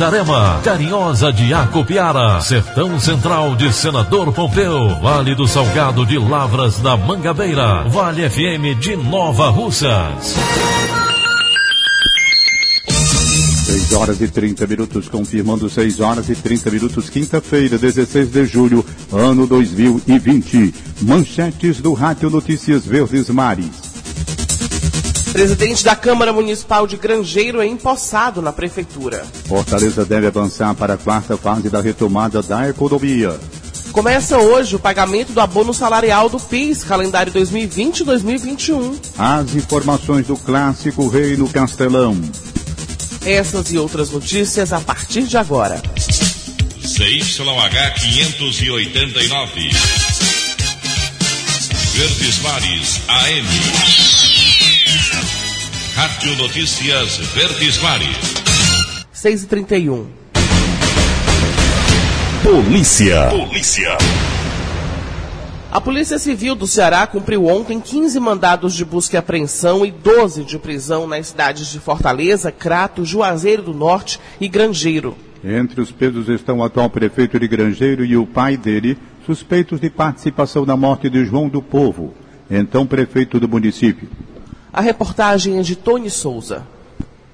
Itarema, Carinhosa de Acopiara, Sertão Central de Senador Pompeu, Vale do Salgado de Lavras da Mangabeira, Vale FM de Nova Russas. 6 horas e 30 minutos, confirmando 6 horas e 30 minutos, quinta-feira, 16 de julho, ano 2020. Manchetes do Rádio Notícias Verdes Mares. Presidente da Câmara Municipal de Grangeiro é empossado na Prefeitura. Fortaleza deve avançar para a quarta fase da retomada da economia. Começa hoje o pagamento do abono salarial do PIS, calendário 2020-2021. As informações do clássico Reino Castelão. Essas e outras notícias a partir de agora. CYH 589. Verdes Mares AM. Rádio Notícias Verdes Mares. 6 e 31 Polícia. Polícia. A Polícia Civil do Ceará cumpriu ontem 15 mandados de busca e apreensão e 12 de prisão nas cidades de Fortaleza, Crato, Juazeiro do Norte e Grangeiro. Entre os presos estão o atual prefeito de Grangeiro e o pai dele, suspeitos de participação na morte de João do Povo, então prefeito do município. A reportagem é de Tony Souza.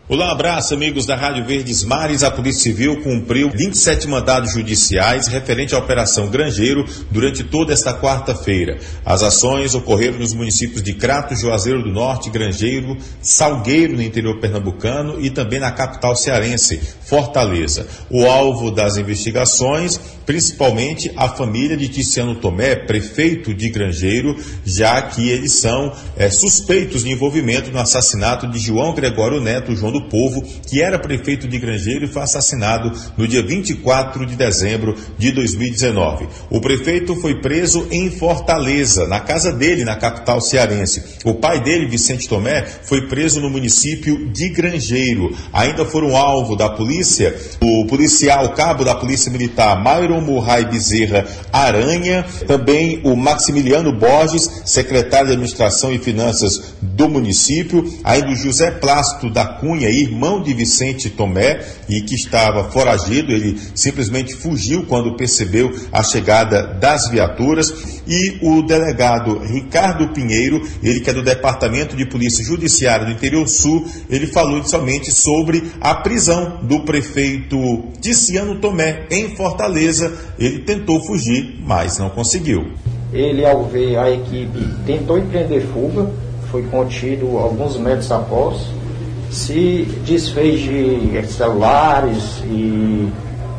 Olá, abraço, amigos da Rádio Verdes Mares. A Polícia Civil cumpriu 27 mandados judiciais referente à Operação Grangeiro durante toda esta quarta-feira. As ações ocorreram nos municípios de Crato, Juazeiro do Norte, Grangeiro, Salgueiro, no interior pernambucano e também na capital cearense, Fortaleza. O alvo das investigações, principalmente a família de Ticiano Tomé, prefeito de Grangeiro, já que eles são é, suspeitos de envolvimento no assassinato de João Gregório Neto, João do Povo, que era prefeito de Grangeiro e foi assassinado no dia 24 de dezembro de 2019. O prefeito foi preso em Fortaleza, na casa dele, na capital cearense. O pai dele, Vicente Tomé, foi preso no município de Grangeiro. Ainda foram alvo da polícia o policial, cabo da Polícia Militar, Myron Murray Bezerra Aranha, também o Maximiliano Borges, secretário de Administração e Finanças do município, ainda o José Plácido da Cunha, irmão de Vicente Tomé, e que estava foragido, ele simplesmente fugiu quando percebeu a chegada das viaturas, e o delegado Ricardo Pinheiro, ele que é do Departamento de Polícia Judiciária do Interior Sul, ele falou inicialmente sobre a prisão do prefeito Ticiano Tomé em Fortaleza. Ele tentou fugir, mas não conseguiu. Ele, ao ver a equipe, tentou empreender fuga, foi contido alguns metros após, se desfez de celulares e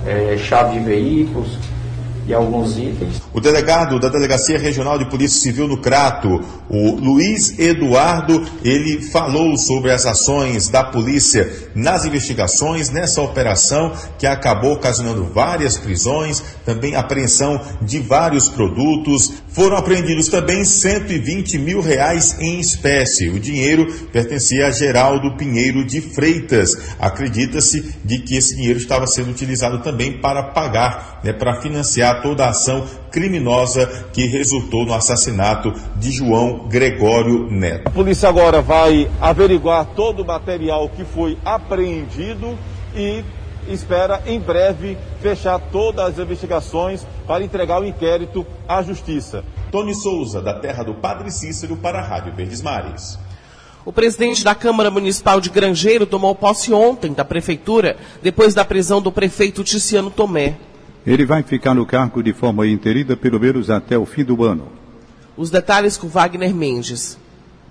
é, chave de veículos e alguns itens. O delegado da Delegacia Regional de Polícia Civil no Crato, o Luiz Eduardo, ele falou sobre as ações da polícia nas investigações nessa operação que acabou ocasionando várias prisões, também apreensão de vários produtos. Foram apreendidos também 120 mil reais em espécie. O dinheiro pertencia a Geraldo Pinheiro de Freitas. Acredita-se de que esse dinheiro estava sendo utilizado também para pagar, né, para financiar toda a ação criminosa que resultou no assassinato de João Gregório Neto. A polícia agora vai averiguar todo o material que foi apreendido e espera em breve fechar todas as investigações para entregar o inquérito à justiça. Tony Souza, da terra do Padre Cícero, para a Rádio Verdes Mares. O presidente da Câmara Municipal de Grangeiro tomou posse ontem da prefeitura, depois da prisão do prefeito Ticiano Tomé. Ele vai ficar no cargo de forma interina pelo menos até o fim do ano. Os detalhes com Wagner Mendes.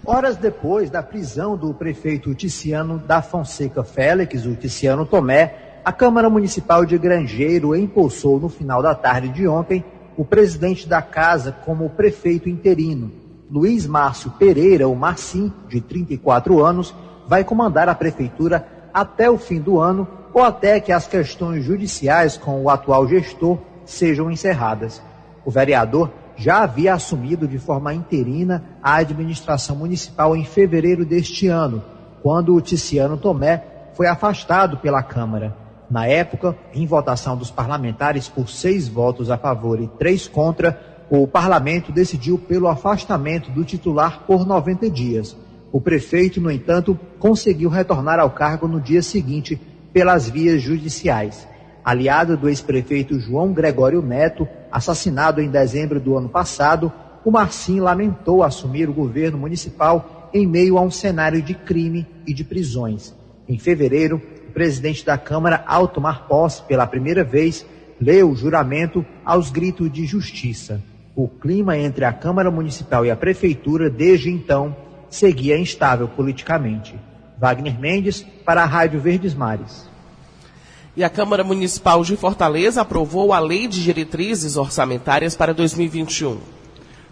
Horas depois da prisão do prefeito Ticiano da Fonseca Félix, o Ticiano Tomé, a Câmara Municipal de Grangeiro impulsou no final da tarde de ontem o presidente da casa como prefeito interino. Luiz Márcio Pereira, o Marcim, de 34 anos, vai comandar a prefeitura até o fim do ano ou até que as questões judiciais com o atual gestor sejam encerradas. O vereador já havia assumido de forma interina a administração municipal em fevereiro deste ano, quando o Ticiano Tomé foi afastado pela Câmara. Na época, em votação dos parlamentares por seis votos a favor e três contra, o parlamento decidiu pelo afastamento do titular por 90 dias. O prefeito, no entanto, conseguiu retornar ao cargo no dia seguinte pelas vias judiciais aliado do ex-prefeito João Gregório Neto, assassinado em dezembro do ano passado, o Marcinho lamentou assumir o governo municipal em meio a um cenário de crime e de prisões. Em fevereiro, o presidente da Câmara, ao tomar posse pela primeira vez, leu o juramento aos gritos de justiça. O clima entre a Câmara Municipal e a Prefeitura, desde então, seguia instável politicamente. Wagner Mendes, para a Rádio Verdes Mares e a Câmara Municipal de Fortaleza aprovou a Lei de Diretrizes Orçamentárias para 2021.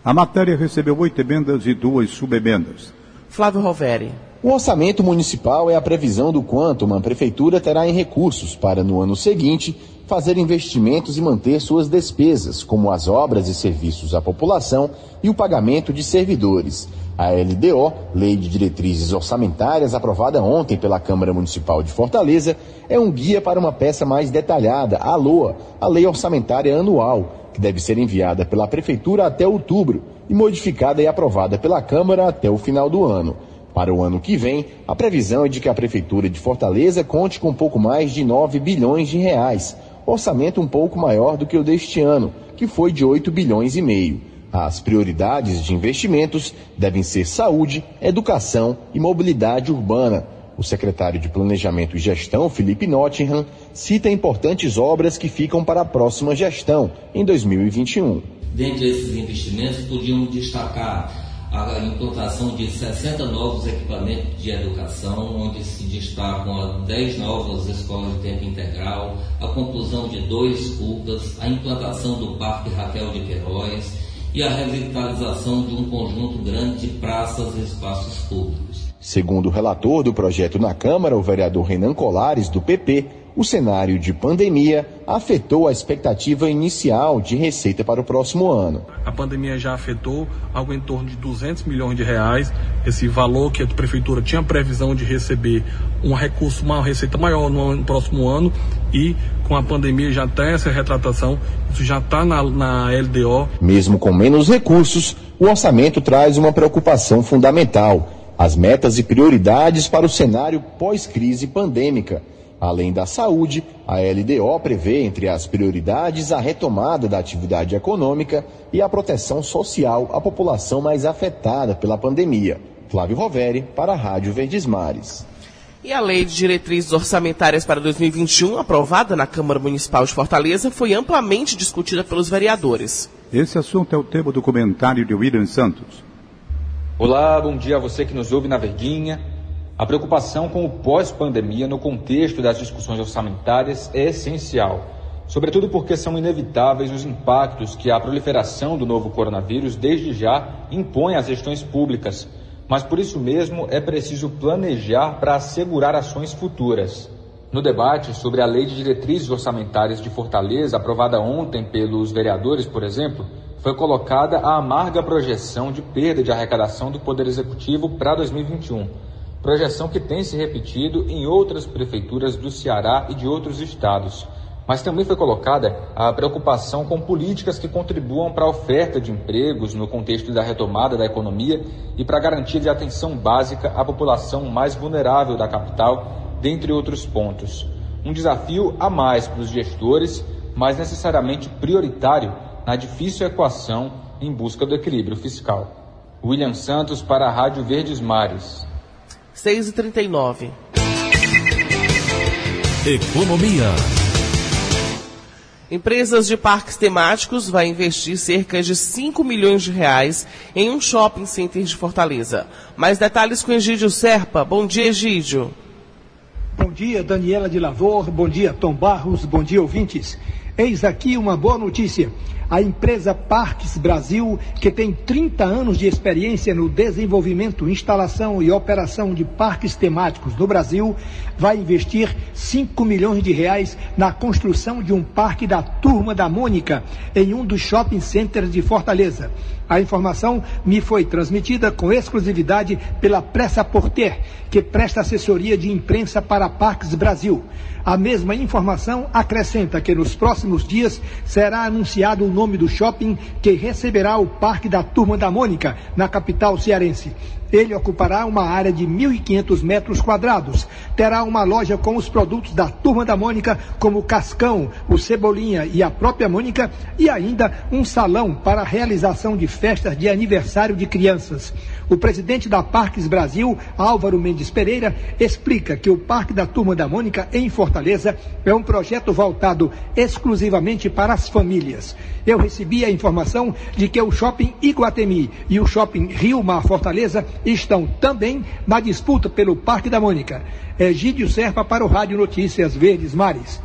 A matéria recebeu oito emendas e duas subemendas. Flávio Roveri. O orçamento municipal é a previsão do quanto uma prefeitura terá em recursos para, no ano seguinte, fazer investimentos e manter suas despesas, como as obras e serviços à população e o pagamento de servidores. A LDO, Lei de Diretrizes Orçamentárias, aprovada ontem pela Câmara Municipal de Fortaleza, é um guia para uma peça mais detalhada, a LOA, a Lei Orçamentária Anual, que deve ser enviada pela Prefeitura até outubro e modificada e aprovada pela Câmara até o final do ano. Para o ano que vem, a previsão é de que a Prefeitura de Fortaleza conte com pouco mais de 9 bilhões de reais, orçamento um pouco maior do que o deste ano, que foi de 8 bilhões e meio. As prioridades de investimentos devem ser saúde, educação e mobilidade urbana. O secretário de Planejamento e Gestão, Felipe Nottingham, cita importantes obras que ficam para a próxima gestão, em 2021. Dentre esses investimentos, podíamos destacar a implantação de 60 novos equipamentos de educação, onde se destacam 10 novas escolas de tempo integral, a conclusão de dois CUPAs, a implantação do Parque Raquel de Queiroz, e a revitalização de um conjunto grande de praças e espaços públicos. Segundo o relator do projeto na Câmara, o vereador Renan Colares, do PP, o cenário de pandemia afetou a expectativa inicial de receita para o próximo ano. A pandemia já afetou algo em torno de 200 milhões de reais, esse valor que a prefeitura tinha previsão de receber um recurso, uma receita maior no, no próximo ano e com a pandemia já tem essa retratação, isso já está na, na LDO. Mesmo com menos recursos, o orçamento traz uma preocupação fundamental: as metas e prioridades para o cenário pós-crise pandêmica Além da saúde, a LDO prevê entre as prioridades a retomada da atividade econômica e a proteção social à população mais afetada pela pandemia. Flávio Roveri, para a Rádio Verdes Mares. E a Lei de Diretrizes Orçamentárias para 2021, aprovada na Câmara Municipal de Fortaleza, foi amplamente discutida pelos vereadores. Esse assunto é o tema do comentário de William Santos. Olá, bom dia a você que nos ouve na Verdinha. A preocupação com o pós-pandemia no contexto das discussões orçamentárias é essencial, sobretudo porque são inevitáveis os impactos que a proliferação do novo coronavírus desde já impõe às gestões públicas. Mas por isso mesmo é preciso planejar para assegurar ações futuras. No debate sobre a Lei de Diretrizes Orçamentárias de Fortaleza, aprovada ontem pelos vereadores, por exemplo, foi colocada a amarga projeção de perda de arrecadação do Poder Executivo para 2021 projeção que tem se repetido em outras prefeituras do Ceará e de outros estados. Mas também foi colocada a preocupação com políticas que contribuam para a oferta de empregos no contexto da retomada da economia e para a garantia de atenção básica à população mais vulnerável da capital, dentre outros pontos. Um desafio a mais para os gestores, mas necessariamente prioritário na difícil equação em busca do equilíbrio fiscal. William Santos para a Rádio Verdes Mares. 6 e 39 Economia. Empresas de parques temáticos vai investir cerca de 5 milhões de reais em um shopping center de Fortaleza. Mais detalhes com Egídio Serpa. Bom dia, Egídio. Bom dia, Daniela de Lavor. Bom dia, Tom Barros. Bom dia, ouvintes. Eis aqui uma boa notícia. A empresa Parques Brasil, que tem 30 anos de experiência no desenvolvimento, instalação e operação de parques temáticos no Brasil, vai investir 5 milhões de reais na construção de um parque da Turma da Mônica em um dos shopping centers de Fortaleza. A informação me foi transmitida com exclusividade pela Pressa Porter, que presta assessoria de imprensa para Parques Brasil. A mesma informação acrescenta que nos próximos dias será anunciado nome do shopping que receberá o Parque da Turma da Mônica, na capital cearense. Ele ocupará uma área de 1.500 metros quadrados. Terá uma loja com os produtos da Turma da Mônica, como o Cascão, o Cebolinha e a própria Mônica, e ainda um salão para a realização de festas de aniversário de crianças. O presidente da Parques Brasil, Álvaro Mendes Pereira, explica que o Parque da Turma da Mônica, em Fortaleza, é um projeto voltado exclusivamente para as famílias. Eu recebi a informação de que o Shopping Iguatemi e o Shopping Rio Mar Fortaleza estão também na disputa pelo Parque da Mônica. Egídio Serpa para o Rádio Notícias Verdes Mares.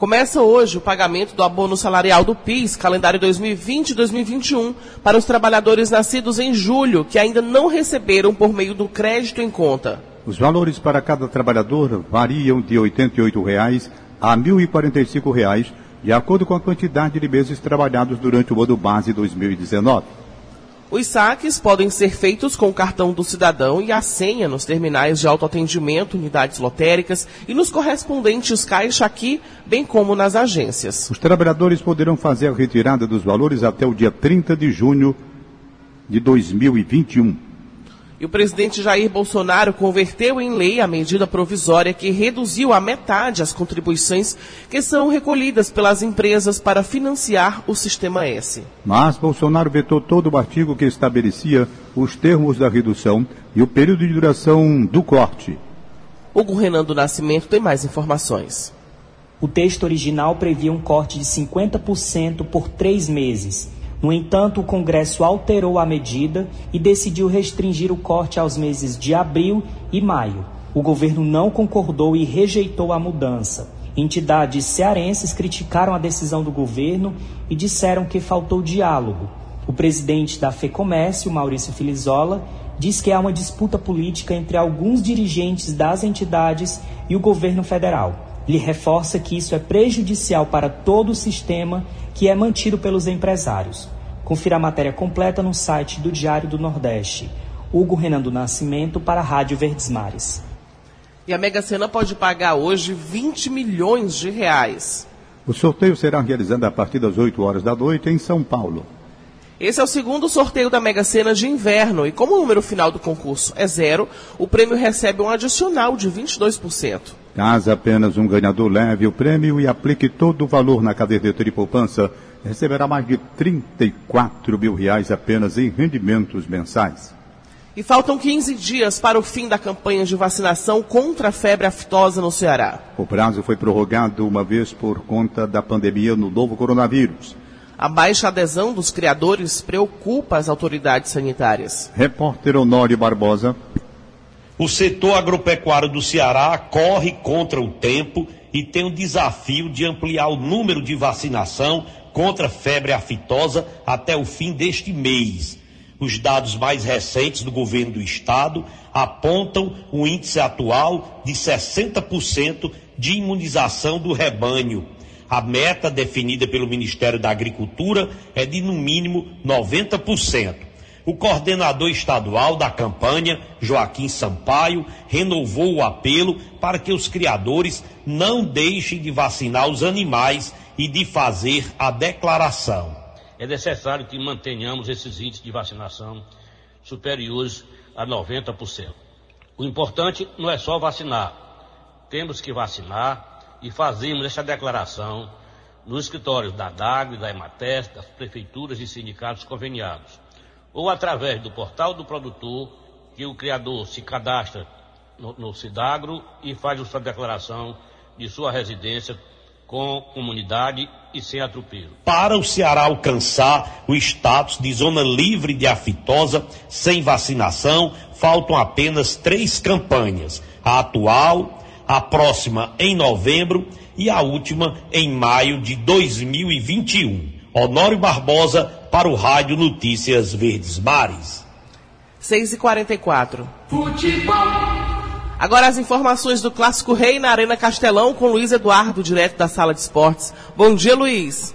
Começa hoje o pagamento do abono salarial do PIS, calendário 2020 e 2021, para os trabalhadores nascidos em julho, que ainda não receberam por meio do crédito em conta. Os valores para cada trabalhador variam de 88 reais a 1.045 reais, de acordo com a quantidade de meses trabalhados durante o ano base 2019. Os saques podem ser feitos com o cartão do cidadão e a senha nos terminais de autoatendimento, unidades lotéricas e nos correspondentes caixa aqui, bem como nas agências. Os trabalhadores poderão fazer a retirada dos valores até o dia 30 de junho de 2021. E o presidente Jair Bolsonaro converteu em lei a medida provisória que reduziu a metade as contribuições que são recolhidas pelas empresas para financiar o Sistema S. Mas Bolsonaro vetou todo o artigo que estabelecia os termos da redução e o período de duração do corte. Hugo Renan do Nascimento tem mais informações. O texto original previa um corte de 50% por três meses no entanto, o Congresso alterou a medida e decidiu restringir o corte aos meses de abril e maio. O governo não concordou e rejeitou a mudança. Entidades cearenses criticaram a decisão do governo e disseram que faltou diálogo. O presidente da FEComércio, Maurício Filizola, diz que há uma disputa política entre alguns dirigentes das entidades e o governo federal. Ele reforça que isso é prejudicial para todo o sistema que é mantido pelos empresários. Confira a matéria completa no site do Diário do Nordeste. Hugo Renan do Nascimento para a Rádio Verdes Mares. E a Mega Sena pode pagar hoje 20 milhões de reais. O sorteio será realizado a partir das 8 horas da noite em São Paulo. Esse é o segundo sorteio da Mega Sena de inverno e como o número final do concurso é zero, o prêmio recebe um adicional de 22%. Caso apenas um ganhador leve o prêmio e aplique todo o valor na caderneta de poupança, receberá mais de 34 mil reais apenas em rendimentos mensais. E faltam 15 dias para o fim da campanha de vacinação contra a febre aftosa no Ceará. O prazo foi prorrogado uma vez por conta da pandemia no novo coronavírus. A baixa adesão dos criadores preocupa as autoridades sanitárias. Repórter Honório Barbosa. O setor agropecuário do Ceará corre contra o tempo e tem o desafio de ampliar o número de vacinação contra febre aftosa até o fim deste mês. Os dados mais recentes do governo do estado apontam o índice atual de 60% de imunização do rebanho. A meta definida pelo Ministério da Agricultura é de no mínimo 90%. O coordenador estadual da campanha, Joaquim Sampaio, renovou o apelo para que os criadores não deixem de vacinar os animais e de fazer a declaração. É necessário que mantenhamos esses índices de vacinação superiores a 90%. O importante não é só vacinar, temos que vacinar e fazemos essa declaração nos escritórios da DAG, da EMATES, das prefeituras e sindicatos conveniados ou através do portal do produtor, que o criador se cadastra no, no Cidagro e faz a sua declaração de sua residência com comunidade e sem atropelo. Para o Ceará alcançar o status de zona livre de aftosa sem vacinação, faltam apenas três campanhas: a atual, a próxima em novembro e a última em maio de 2021. Honório Barbosa para o Rádio Notícias Verdes Mares. 6 e 44 Futebol. Agora as informações do Clássico Rei na Arena Castelão com Luiz Eduardo, direto da Sala de Esportes. Bom dia, Luiz.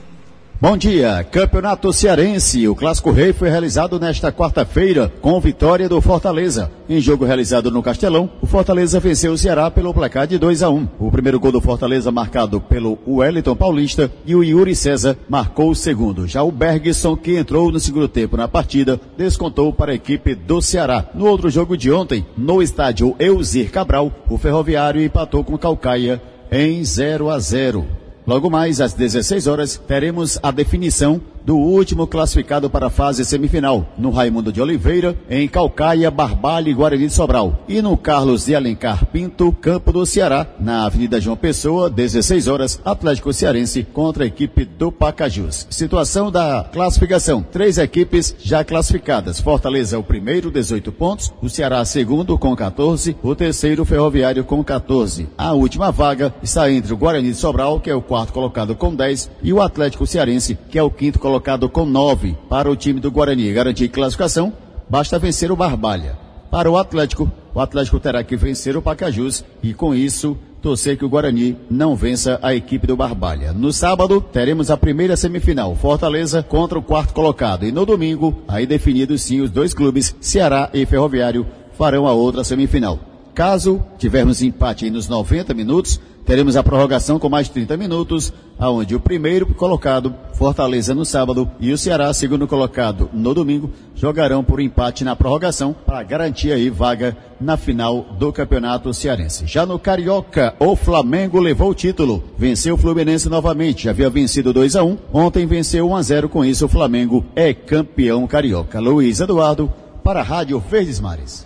Bom dia, Campeonato Cearense. O Clássico Rei foi realizado nesta quarta-feira com vitória do Fortaleza. Em jogo realizado no Castelão, o Fortaleza venceu o Ceará pelo placar de 2 a 1. O primeiro gol do Fortaleza marcado pelo Wellington Paulista e o Yuri César marcou o segundo. Já o Bergson, que entrou no segundo tempo na partida, descontou para a equipe do Ceará. No outro jogo de ontem, no estádio Eusir Cabral, o Ferroviário empatou com Calcaia em 0 a 0. Logo mais, às 16 horas, teremos a definição do último classificado para a fase semifinal, no Raimundo de Oliveira, em Calcaia, Barbalha e Guarani de Sobral. E no Carlos de Alencar Pinto, Campo do Ceará, na Avenida João Pessoa, 16 horas, Atlético Cearense contra a equipe do Pacajus. Situação da classificação: três equipes já classificadas. Fortaleza, o primeiro, 18 pontos. O Ceará, segundo, com 14. O terceiro, Ferroviário, com 14. A última vaga está entre o Guarani de Sobral, que é o quarto colocado, com 10, e o Atlético Cearense, que é o quinto colocado colocado com nove para o time do Guarani garantir classificação, basta vencer o Barbalha. Para o Atlético, o Atlético terá que vencer o Pacajus e com isso torcer que o Guarani não vença a equipe do Barbalha. No sábado, teremos a primeira semifinal, Fortaleza contra o quarto colocado. E no domingo, aí definidos sim os dois clubes, Ceará e Ferroviário, farão a outra semifinal. Caso tivermos empate nos 90 minutos, teremos a prorrogação com mais 30 minutos, aonde o primeiro colocado, Fortaleza no sábado, e o Ceará, segundo colocado no domingo, jogarão por empate na prorrogação para garantir aí vaga na final do Campeonato Cearense. Já no Carioca, o Flamengo levou o título, venceu o Fluminense novamente, havia vencido 2 a 1, ontem venceu 1 a 0, com isso o Flamengo é campeão carioca. Luiz Eduardo para a Rádio Verdes Mares.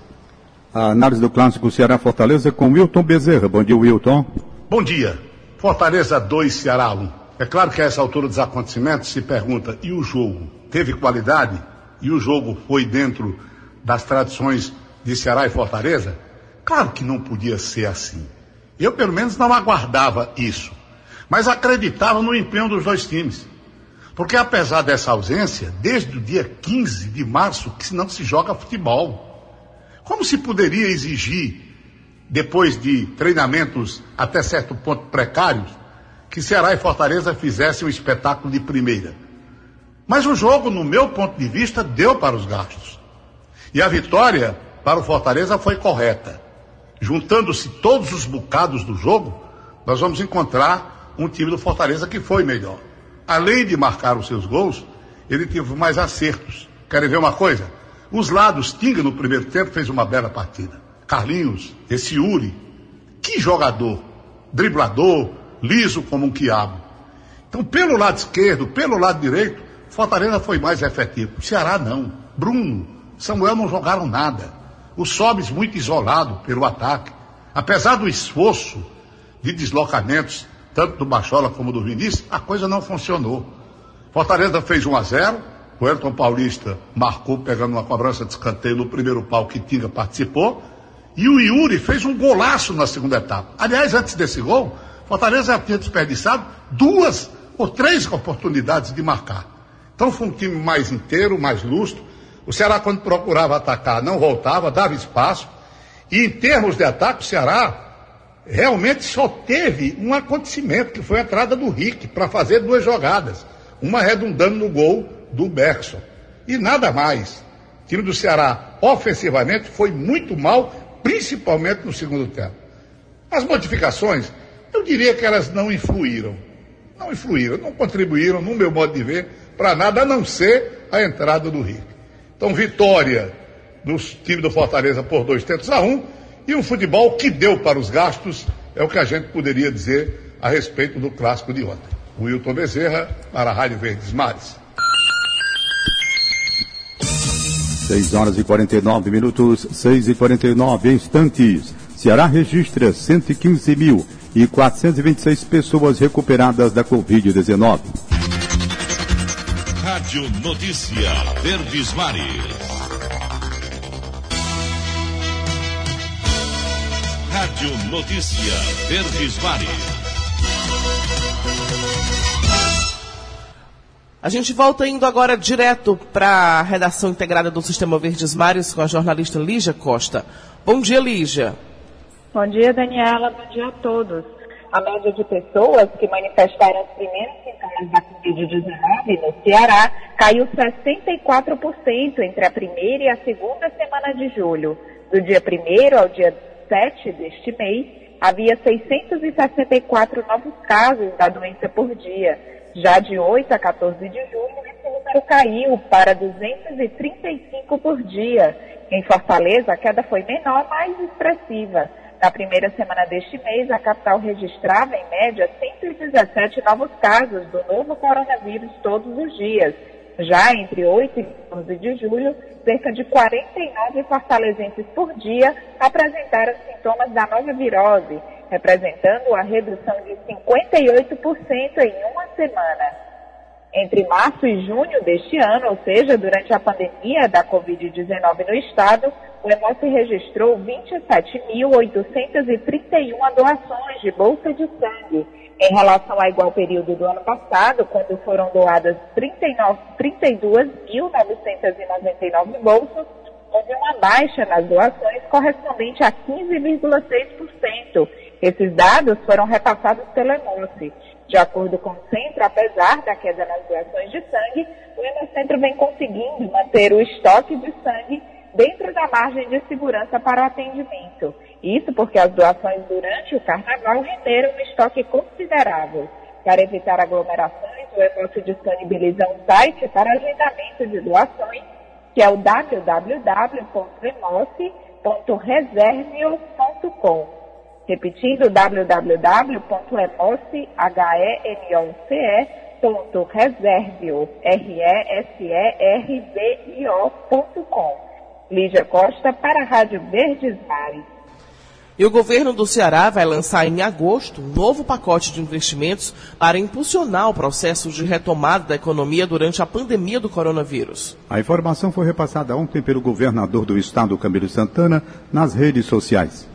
A análise do clássico Ceará Fortaleza com Wilton Bezerra. Bom dia, Wilton. Bom dia. Fortaleza 2, Ceará 1. É claro que a essa altura dos acontecimentos se pergunta, e o jogo? Teve qualidade? E o jogo foi dentro das tradições de Ceará e Fortaleza? Claro que não podia ser assim. Eu, pelo menos, não aguardava isso. Mas acreditava no empenho dos dois times. Porque apesar dessa ausência, desde o dia 15 de março que não se joga futebol. Como se poderia exigir, depois de treinamentos até certo ponto precários, que Ceará e Fortaleza fizessem um espetáculo de primeira? Mas o jogo, no meu ponto de vista, deu para os gastos. E a vitória para o Fortaleza foi correta. Juntando-se todos os bocados do jogo, nós vamos encontrar um time do Fortaleza que foi melhor. Além de marcar os seus gols, ele teve mais acertos. Querem ver uma coisa? Os lados, Tinga no primeiro tempo fez uma bela partida. Carlinhos, esse Yuri, que jogador, driblador, liso como um quiabo. Então, pelo lado esquerdo, pelo lado direito, Fortaleza foi mais efetivo. O Ceará não. Bruno, Samuel não jogaram nada. O Sobes muito isolado pelo ataque. Apesar do esforço de deslocamentos, tanto do Bachola como do Vinícius, a coisa não funcionou. Fortaleza fez 1 a 0, o Elton Paulista marcou pegando uma cobrança de escanteio no primeiro pau que Tinga participou. E o Yuri fez um golaço na segunda etapa. Aliás, antes desse gol, Fortaleza já tinha desperdiçado duas ou três oportunidades de marcar. Então foi um time mais inteiro, mais lustro. O Ceará, quando procurava atacar, não voltava, dava espaço. E em termos de ataque, o Ceará realmente só teve um acontecimento, que foi a entrada do Rick para fazer duas jogadas. Uma redundando no gol do Bergson. E nada mais. O time do Ceará, ofensivamente, foi muito mal, principalmente no segundo tempo. As modificações, eu diria que elas não influíram. Não influíram, não contribuíram, no meu modo de ver, para nada a não ser a entrada do Rick. Então, vitória do time do Fortaleza por dois tentos a um e um futebol que deu para os gastos, é o que a gente poderia dizer a respeito do clássico de ontem. Wilton Bezerra, para a Rádio Verdes Mares. 6 horas e 49 minutos, 6 e 49 instantes. Ceará registra 115 mil e 426 pessoas recuperadas da Covid-19. Rádio Notícia Verdes Mares. Rádio Notícia Verdes Mares. A gente volta indo agora direto para a redação integrada do Sistema Verdes Mares com a jornalista Lígia Costa. Bom dia, Lígia. Bom dia, Daniela. Bom dia a todos. A média de pessoas que manifestaram os primeiros sintomas da Covid-19 no Ceará caiu 64% entre a primeira e a segunda semana de julho. Do dia 1 ao dia 7 deste mês, havia 664 novos casos da doença por dia já de 8 a 14 de julho, esse número caiu para 235 por dia. Em Fortaleza, a queda foi menor, mais expressiva. Na primeira semana deste mês, a capital registrava, em média, 117 novos casos do novo coronavírus todos os dias. Já entre 8 e 11 de julho, cerca de 49 fortalezenses por dia apresentaram sintomas da nova virose, representando a redução de 58% em uma semana. Entre março e junho deste ano, ou seja, durante a pandemia da Covid-19 no estado, o EMOS registrou 27.831 doações de bolsa de sangue, em relação ao igual período do ano passado, quando foram doadas 32.999 bolsas, houve uma baixa nas doações correspondente a 15,6%. Esses dados foram repassados pelo Hemocentro. De acordo com o centro, apesar da queda nas doações de sangue, o Hemocentro vem conseguindo manter o estoque de sangue dentro da margem de segurança para o atendimento. Isso porque as doações durante o carnaval renderam um estoque considerável. Para evitar aglomerações, o Hemocentro disponibiliza um site para agendamento de doações que é o www.emoce.reservio.com. Repetindo, www.emoce.reservio.com. Lígia Costa para a Rádio Verdes Mares. E o governo do Ceará vai lançar em agosto um novo pacote de investimentos para impulsionar o processo de retomada da economia durante a pandemia do coronavírus. A informação foi repassada ontem pelo governador do estado, Camilo Santana, nas redes sociais.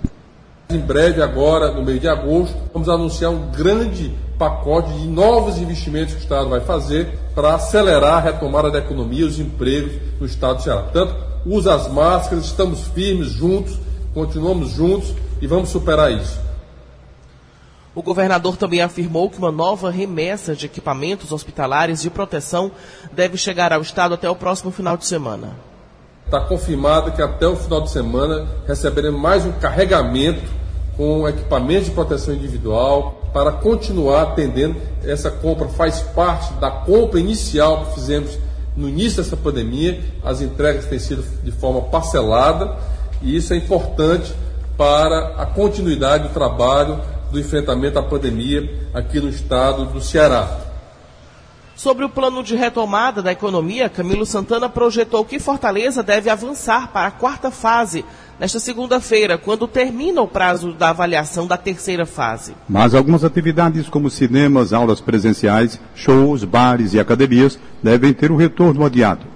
Em breve, agora, no mês de agosto, vamos anunciar um grande pacote de novos investimentos que o Estado vai fazer para acelerar a retomada da economia e os empregos no Estado do Ceará. Tanto usa as máscaras, estamos firmes, juntos, continuamos juntos e vamos superar isso. O governador também afirmou que uma nova remessa de equipamentos hospitalares de proteção deve chegar ao Estado até o próximo final de semana. Está confirmado que até o final de semana receberemos mais um carregamento com equipamentos de proteção individual para continuar atendendo. Essa compra faz parte da compra inicial que fizemos no início dessa pandemia. As entregas têm sido de forma parcelada e isso é importante para a continuidade do trabalho do enfrentamento à pandemia aqui no estado do Ceará. Sobre o plano de retomada da economia, Camilo Santana projetou que Fortaleza deve avançar para a quarta fase nesta segunda-feira, quando termina o prazo da avaliação da terceira fase. Mas algumas atividades como cinemas, aulas presenciais, shows, bares e academias devem ter o um retorno adiado.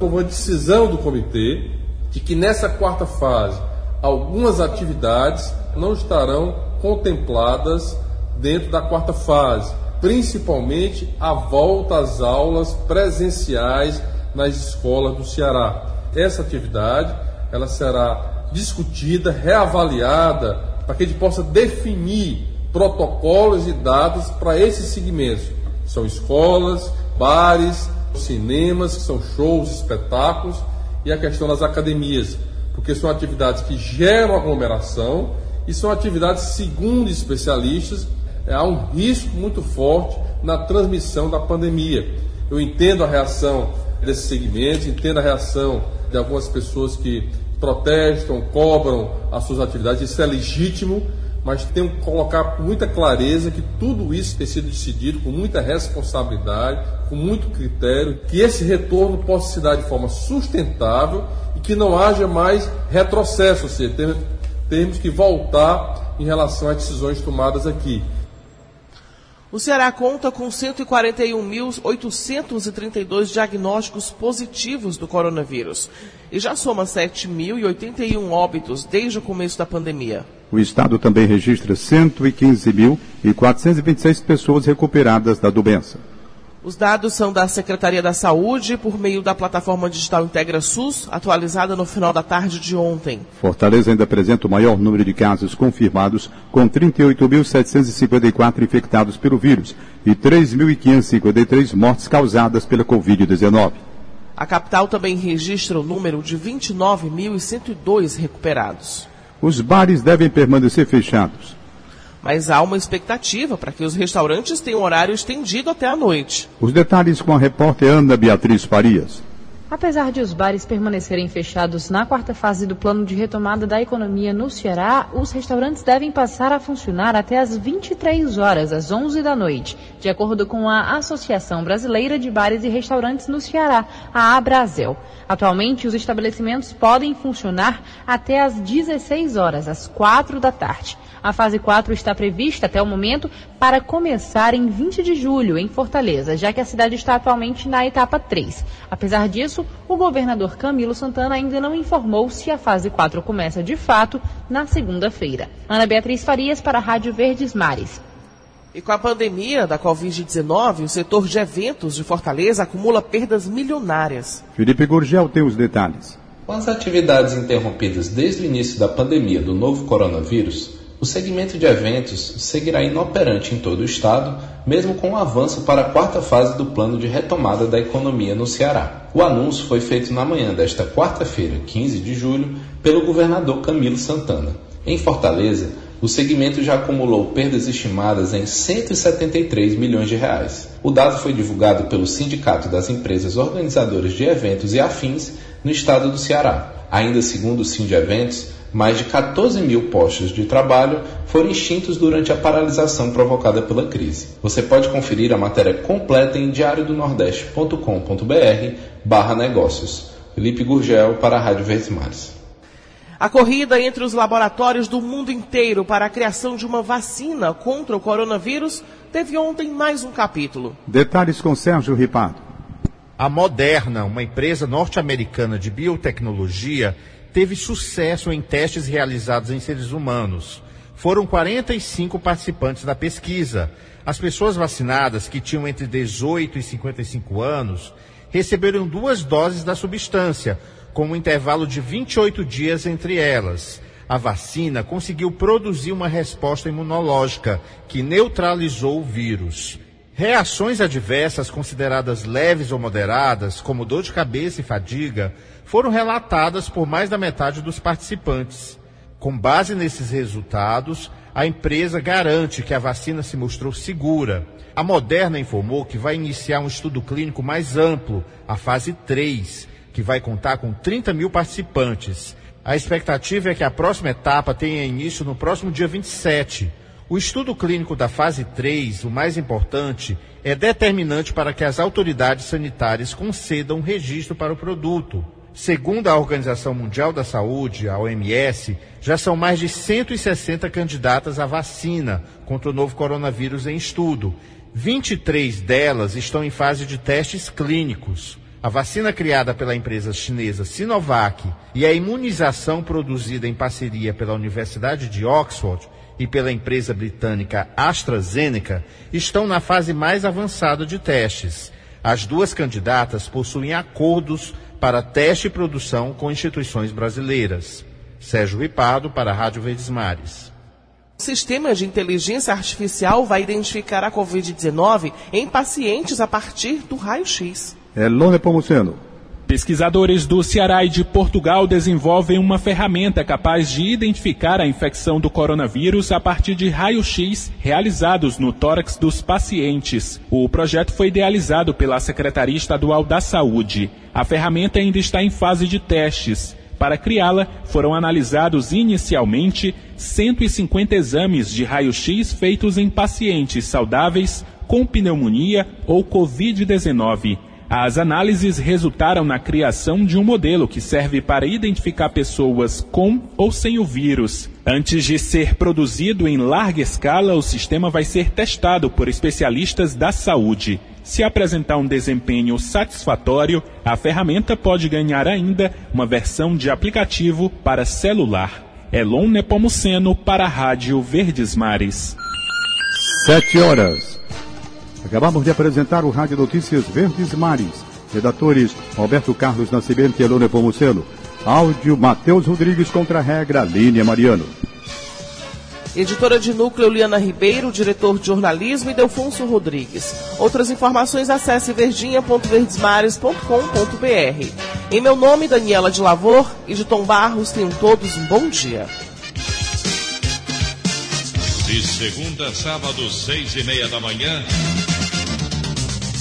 Uma decisão do comitê de que nessa quarta fase algumas atividades não estarão contempladas dentro da quarta fase, principalmente a volta às aulas presenciais nas escolas do Ceará. Essa atividade ela será discutida, reavaliada, para que a gente possa definir protocolos e dados para esses segmentos. São escolas, bares, cinemas, que são shows, espetáculos, e a questão das academias porque são atividades que geram aglomeração e são atividades, segundo especialistas, há um risco muito forte na transmissão da pandemia. Eu entendo a reação desses segmentos, entendo a reação de algumas pessoas que protestam, cobram as suas atividades, isso é legítimo, mas tenho que colocar com muita clareza que tudo isso tem sido decidido com muita responsabilidade, com muito critério, que esse retorno possa se dar de forma sustentável que não haja mais retrocesso, ou seja, temos que voltar em relação às decisões tomadas aqui. O Ceará conta com 141.832 diagnósticos positivos do coronavírus e já soma 7.081 óbitos desde o começo da pandemia. O estado também registra 115.426 pessoas recuperadas da doença. Os dados são da Secretaria da Saúde por meio da plataforma digital Integra SUS, atualizada no final da tarde de ontem. Fortaleza ainda apresenta o maior número de casos confirmados, com 38.754 infectados pelo vírus e 3.553 mortes causadas pela Covid-19. A capital também registra o número de 29.102 recuperados. Os bares devem permanecer fechados mas há uma expectativa para que os restaurantes tenham horário estendido até a noite. Os detalhes com a repórter Ana Beatriz Farias. Apesar de os bares permanecerem fechados na quarta fase do plano de retomada da economia no Ceará, os restaurantes devem passar a funcionar até às 23 horas, às 11 da noite, de acordo com a Associação Brasileira de Bares e Restaurantes no Ceará, a Abrazel. Atualmente, os estabelecimentos podem funcionar até às 16 horas, às 4 da tarde. A fase 4 está prevista até o momento para começar em 20 de julho, em Fortaleza, já que a cidade está atualmente na etapa 3. Apesar disso, o governador Camilo Santana ainda não informou se a fase 4 começa de fato na segunda-feira. Ana Beatriz Farias para a Rádio Verdes Mares. E com a pandemia da Covid-19, o setor de eventos de Fortaleza acumula perdas milionárias. Felipe Gurgel tem os detalhes. Com as atividades interrompidas desde o início da pandemia do novo coronavírus, o segmento de eventos seguirá inoperante em todo o estado, mesmo com o avanço para a quarta fase do plano de retomada da economia no Ceará. O anúncio foi feito na manhã desta quarta-feira, 15 de julho, pelo governador Camilo Santana. Em Fortaleza, o segmento já acumulou perdas estimadas em 173 milhões de reais. O dado foi divulgado pelo Sindicato das Empresas Organizadoras de Eventos e Afins no estado do Ceará. Ainda segundo o Sind Eventos, mais de 14 mil postos de trabalho foram extintos durante a paralisação provocada pela crise. Você pode conferir a matéria completa em diariodonordeste.com.br barra negócios. Felipe Gurgel para a Rádio Verdes Mares. A corrida entre os laboratórios do mundo inteiro para a criação de uma vacina contra o coronavírus teve ontem mais um capítulo. Detalhes com Sérgio Ripado. A Moderna, uma empresa norte-americana de biotecnologia, teve sucesso em testes realizados em seres humanos. Foram 45 participantes da pesquisa. As pessoas vacinadas, que tinham entre 18 e 55 anos, receberam duas doses da substância, com um intervalo de 28 dias entre elas. A vacina conseguiu produzir uma resposta imunológica que neutralizou o vírus. Reações adversas consideradas leves ou moderadas, como dor de cabeça e fadiga, foram relatadas por mais da metade dos participantes. Com base nesses resultados, a empresa garante que a vacina se mostrou segura. A Moderna informou que vai iniciar um estudo clínico mais amplo, a fase 3, que vai contar com 30 mil participantes. A expectativa é que a próxima etapa tenha início no próximo dia 27. O estudo clínico da fase 3, o mais importante, é determinante para que as autoridades sanitárias concedam registro para o produto. Segundo a Organização Mundial da Saúde, a OMS, já são mais de 160 candidatas à vacina contra o novo coronavírus em estudo. 23 delas estão em fase de testes clínicos. A vacina criada pela empresa chinesa Sinovac e a imunização produzida em parceria pela Universidade de Oxford e pela empresa britânica AstraZeneca estão na fase mais avançada de testes. As duas candidatas possuem acordos para teste e produção com instituições brasileiras. Sérgio Ripado, para a Rádio Verdes Mares. O sistema de inteligência artificial vai identificar a Covid-19 em pacientes a partir do raio-x. É Lone Pomuceno. Pesquisadores do Ceará e de Portugal desenvolvem uma ferramenta capaz de identificar a infecção do coronavírus a partir de raio-x realizados no tórax dos pacientes. O projeto foi idealizado pela Secretaria Estadual da Saúde. A ferramenta ainda está em fase de testes. Para criá-la, foram analisados inicialmente 150 exames de raio-x feitos em pacientes saudáveis com pneumonia ou Covid-19. As análises resultaram na criação de um modelo que serve para identificar pessoas com ou sem o vírus. Antes de ser produzido em larga escala, o sistema vai ser testado por especialistas da saúde. Se apresentar um desempenho satisfatório, a ferramenta pode ganhar ainda uma versão de aplicativo para celular. Elon Nepomuceno para a Rádio Verdes Mares. Sete horas. Acabamos de apresentar o Rádio Notícias Verdes Mares. Redatores Roberto Carlos Nascimento e Elon Nepomuceno. Áudio Matheus Rodrigues contra a regra Línia Mariano. Editora de núcleo Liana Ribeiro, diretor de jornalismo e Delfonso Rodrigues. Outras informações acesse verdinha.verdesmares.com.br. Em meu nome, Daniela de Lavor e de Tom Barros, tenham todos um bom dia. De segunda a sábado, seis e meia da manhã,